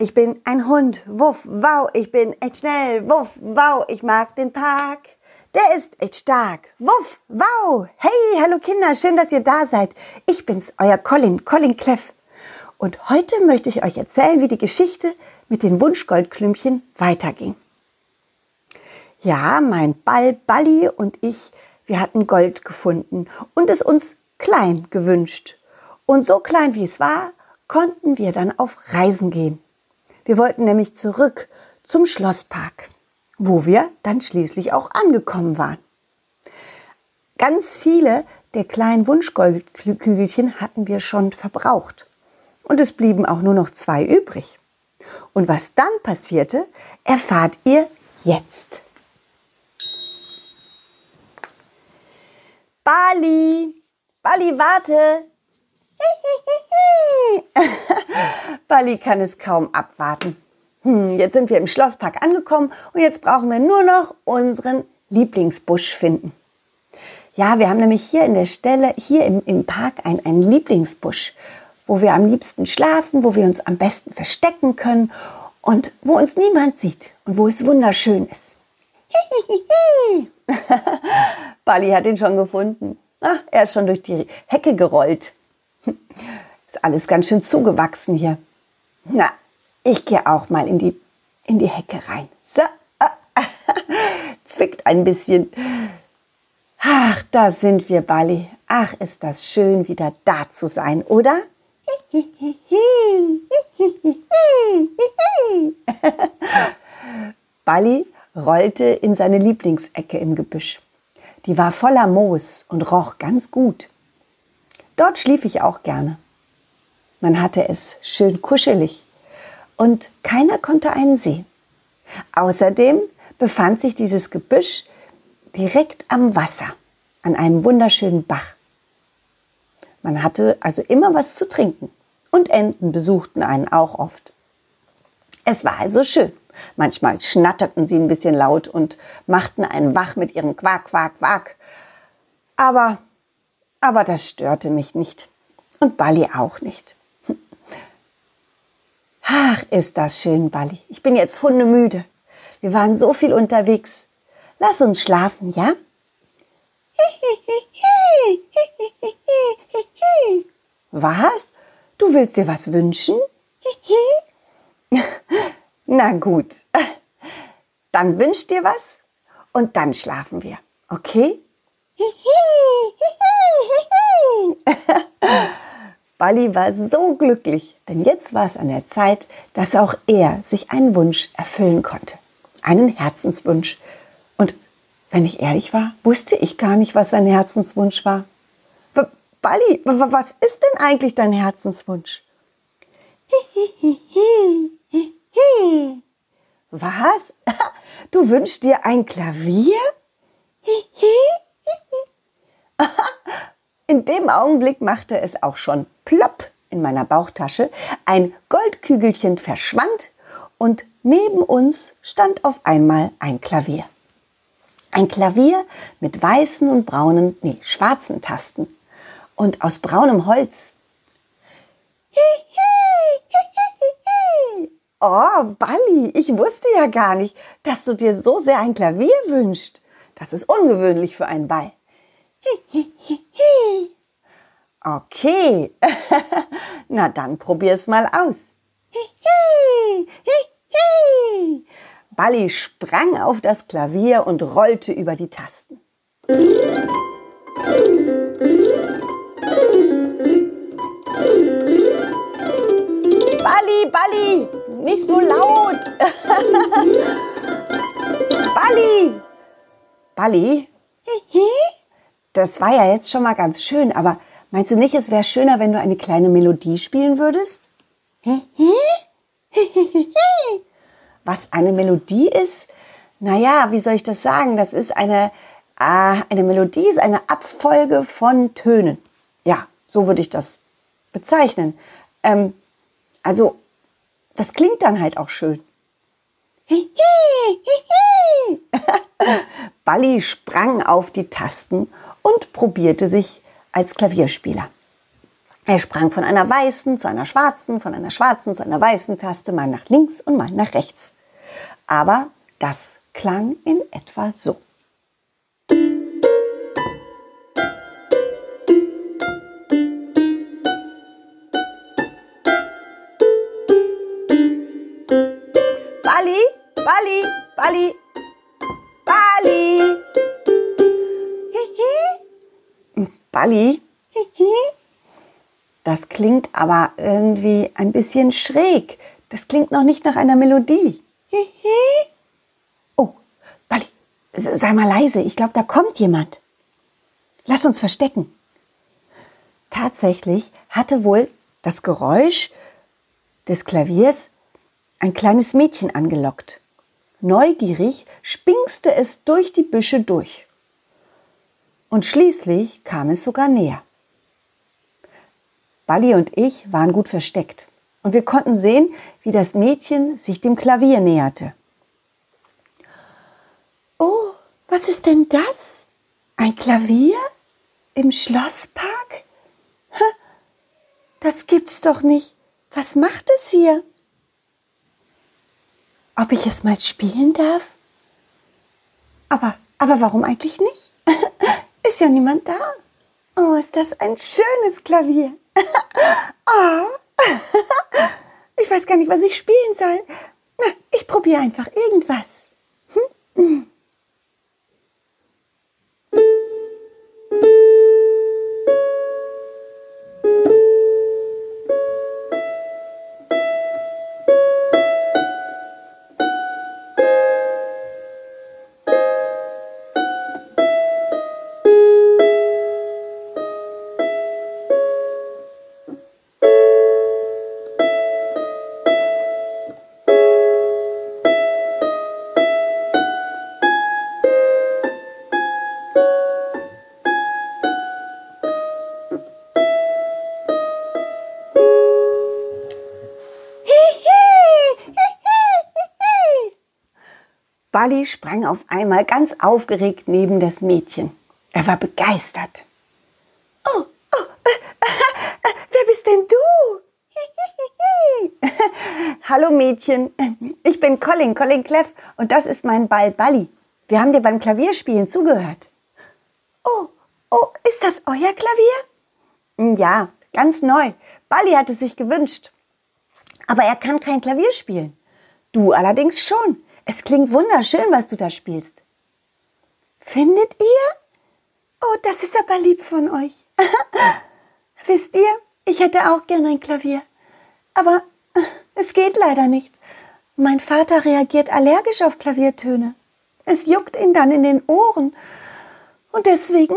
Ich bin ein Hund. Wuff, wow, ich bin echt schnell. Wuff, wow, ich mag den Park. Der ist echt stark. Wuff, wow. Hey, hallo Kinder, schön, dass ihr da seid. Ich bin's, euer Colin, Colin Cleff. Und heute möchte ich euch erzählen, wie die Geschichte mit den Wunschgoldklümpchen weiterging. Ja, mein Ball Balli und ich, wir hatten Gold gefunden und es uns klein gewünscht. Und so klein wie es war, konnten wir dann auf Reisen gehen. Wir wollten nämlich zurück zum Schlosspark, wo wir dann schließlich auch angekommen waren. Ganz viele der kleinen Wunschgoldkügelchen hatten wir schon verbraucht. Und es blieben auch nur noch zwei übrig. Und was dann passierte, erfahrt ihr jetzt. Bali, Bali, warte, Bali kann es kaum abwarten. Hm, jetzt sind wir im Schlosspark angekommen und jetzt brauchen wir nur noch unseren Lieblingsbusch finden. Ja, wir haben nämlich hier in der Stelle, hier im, im Park, ein, einen Lieblingsbusch, wo wir am liebsten schlafen, wo wir uns am besten verstecken können und wo uns niemand sieht und wo es wunderschön ist. Bali hat ihn schon gefunden. Ach, er ist schon durch die Hecke gerollt. Ist alles ganz schön zugewachsen hier. Na, ich gehe auch mal in die, in die Hecke rein. So, zwickt ein bisschen. Ach, da sind wir, Bali. Ach, ist das schön, wieder da zu sein, oder? Bali rollte in seine Lieblingsecke im Gebüsch. Die war voller Moos und roch ganz gut. Dort schlief ich auch gerne. Man hatte es schön kuschelig und keiner konnte einen sehen. Außerdem befand sich dieses Gebüsch direkt am Wasser, an einem wunderschönen Bach. Man hatte also immer was zu trinken und Enten besuchten einen auch oft. Es war also schön. Manchmal schnatterten sie ein bisschen laut und machten einen wach mit ihrem Quack, Quack, Quack. Aber aber das störte mich nicht. Und Bali auch nicht. Ach, ist das schön, Bali. Ich bin jetzt hundemüde. Wir waren so viel unterwegs. Lass uns schlafen, ja? Was? Du willst dir was wünschen? Na gut. Dann wünsch dir was und dann schlafen wir. Okay? Bali war so glücklich, denn jetzt war es an der Zeit, dass auch er sich einen Wunsch erfüllen konnte. Einen Herzenswunsch. Und wenn ich ehrlich war, wusste ich gar nicht, was sein Herzenswunsch war. Bali, was ist denn eigentlich dein Herzenswunsch? Was? Du wünschst dir ein Klavier? In dem Augenblick machte es auch schon plopp in meiner Bauchtasche, ein Goldkügelchen verschwand und neben uns stand auf einmal ein Klavier. Ein Klavier mit weißen und braunen, nee, schwarzen Tasten und aus braunem Holz. Oh, Balli, ich wusste ja gar nicht, dass du dir so sehr ein Klavier wünschst. Das ist ungewöhnlich für einen Ball. Okay, na dann probier's mal aus. Balli sprang auf das Klavier und rollte über die Tasten. Balli, Balli, nicht so laut. Balli, Balli. Das war ja jetzt schon mal ganz schön, aber meinst du nicht, es wäre schöner, wenn du eine kleine Melodie spielen würdest? Was eine Melodie ist? Naja, wie soll ich das sagen? Das ist eine, äh, eine Melodie, ist eine Abfolge von Tönen. Ja, so würde ich das bezeichnen. Ähm, also, das klingt dann halt auch schön. Balli sprang auf die Tasten und probierte sich als Klavierspieler. Er sprang von einer weißen zu einer schwarzen, von einer schwarzen zu einer weißen Taste, mal nach links und mal nach rechts. Aber das klang in etwa so. Bali, Bali, Bali. Hihi. Das klingt aber irgendwie ein bisschen schräg. Das klingt noch nicht nach einer Melodie. Oh, Bali, sei mal leise. Ich glaube, da kommt jemand. Lass uns verstecken. Tatsächlich hatte wohl das Geräusch des Klaviers ein kleines Mädchen angelockt. Neugierig spingste es durch die Büsche durch. Und schließlich kam es sogar näher. Balli und ich waren gut versteckt und wir konnten sehen, wie das Mädchen sich dem Klavier näherte. Oh, was ist denn das? Ein Klavier? Im Schlosspark? Das gibt's doch nicht. Was macht es hier? ob ich es mal spielen darf? Aber, aber warum eigentlich nicht? Ist ja niemand da. Oh, ist das ein schönes Klavier. oh. Ich weiß gar nicht, was ich spielen soll. Na, ich probiere einfach irgendwas. Hm? Balli sprang auf einmal ganz aufgeregt neben das Mädchen. Er war begeistert. Oh, oh, äh, äh, wer bist denn du? Hallo Mädchen, ich bin Colin, Colin Cleff und das ist mein Ball Balli. Wir haben dir beim Klavierspielen zugehört. Oh, oh, ist das euer Klavier? Ja, ganz neu. Balli hat es sich gewünscht. Aber er kann kein Klavier spielen. Du allerdings schon. Es klingt wunderschön, was du da spielst. Findet ihr? Oh, das ist aber lieb von euch. Wisst ihr, ich hätte auch gern ein Klavier. Aber es geht leider nicht. Mein Vater reagiert allergisch auf Klaviertöne. Es juckt ihn dann in den Ohren. Und deswegen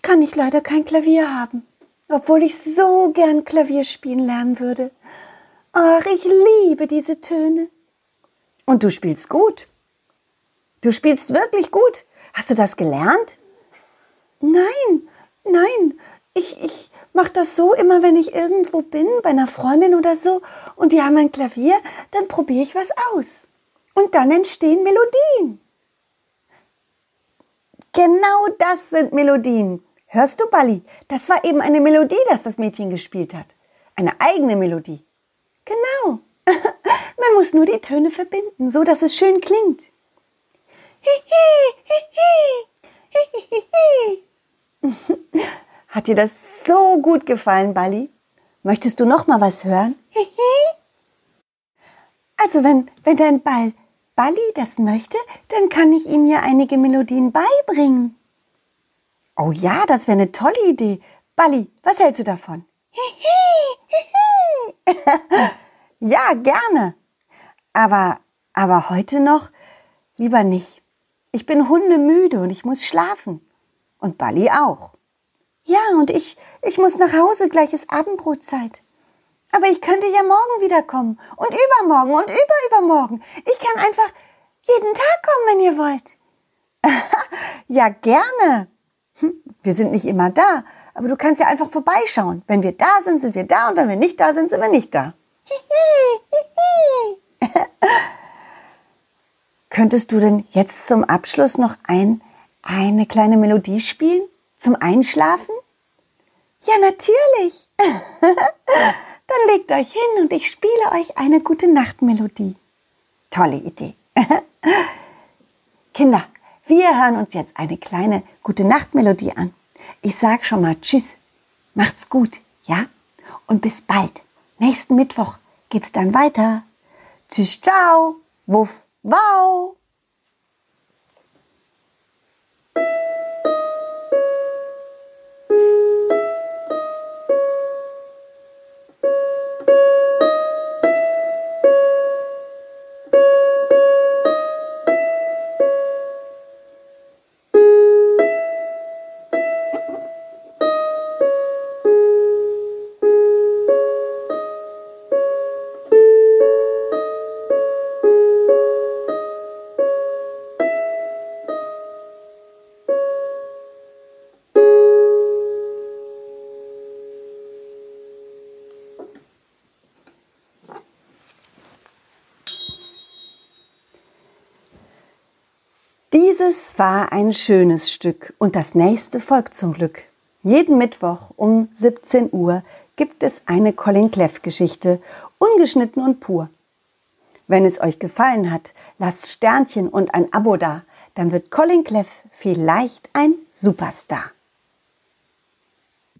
kann ich leider kein Klavier haben, obwohl ich so gern Klavier spielen lernen würde. Ach, ich liebe diese Töne. Und du spielst gut. Du spielst wirklich gut. Hast du das gelernt? Nein, nein. Ich, ich mache das so immer, wenn ich irgendwo bin, bei einer Freundin oder so, und die haben ein Klavier, dann probiere ich was aus. Und dann entstehen Melodien. Genau das sind Melodien. Hörst du, Balli? Das war eben eine Melodie, das das Mädchen gespielt hat. Eine eigene Melodie. Genau. Man muss nur die Töne verbinden, so dass es schön klingt. Hat dir das so gut gefallen, Bali? Möchtest du noch mal was hören? Also wenn, wenn dein Ball Bali das möchte, dann kann ich ihm ja einige Melodien beibringen. Oh ja, das wäre eine tolle Idee. Bali, was hältst du davon? Ja, gerne. Aber, aber heute noch lieber nicht. Ich bin hundemüde und ich muss schlafen. Und Bali auch. Ja, und ich, ich muss nach Hause, gleich ist Abendbrotzeit. Aber ich könnte ja morgen wiederkommen. Und übermorgen und überübermorgen. Ich kann einfach jeden Tag kommen, wenn ihr wollt. ja, gerne. Hm, wir sind nicht immer da, aber du kannst ja einfach vorbeischauen. Wenn wir da sind, sind wir da und wenn wir nicht da sind, sind wir nicht da. Könntest du denn jetzt zum Abschluss noch ein, eine kleine Melodie spielen? Zum Einschlafen? Ja, natürlich. Dann legt euch hin und ich spiele euch eine gute Nachtmelodie. Tolle Idee. Kinder, wir hören uns jetzt eine kleine gute Nachtmelodie an. Ich sag schon mal Tschüss. Macht's gut, ja? Und bis bald. Nächsten Mittwoch geht's dann weiter. Tschüss, ciao. Wuff, wow. Dieses war ein schönes Stück und das nächste folgt zum Glück. Jeden Mittwoch um 17 Uhr gibt es eine Colin Cleff Geschichte, ungeschnitten und pur. Wenn es euch gefallen hat, lasst Sternchen und ein Abo da, dann wird Colin Cleff vielleicht ein Superstar.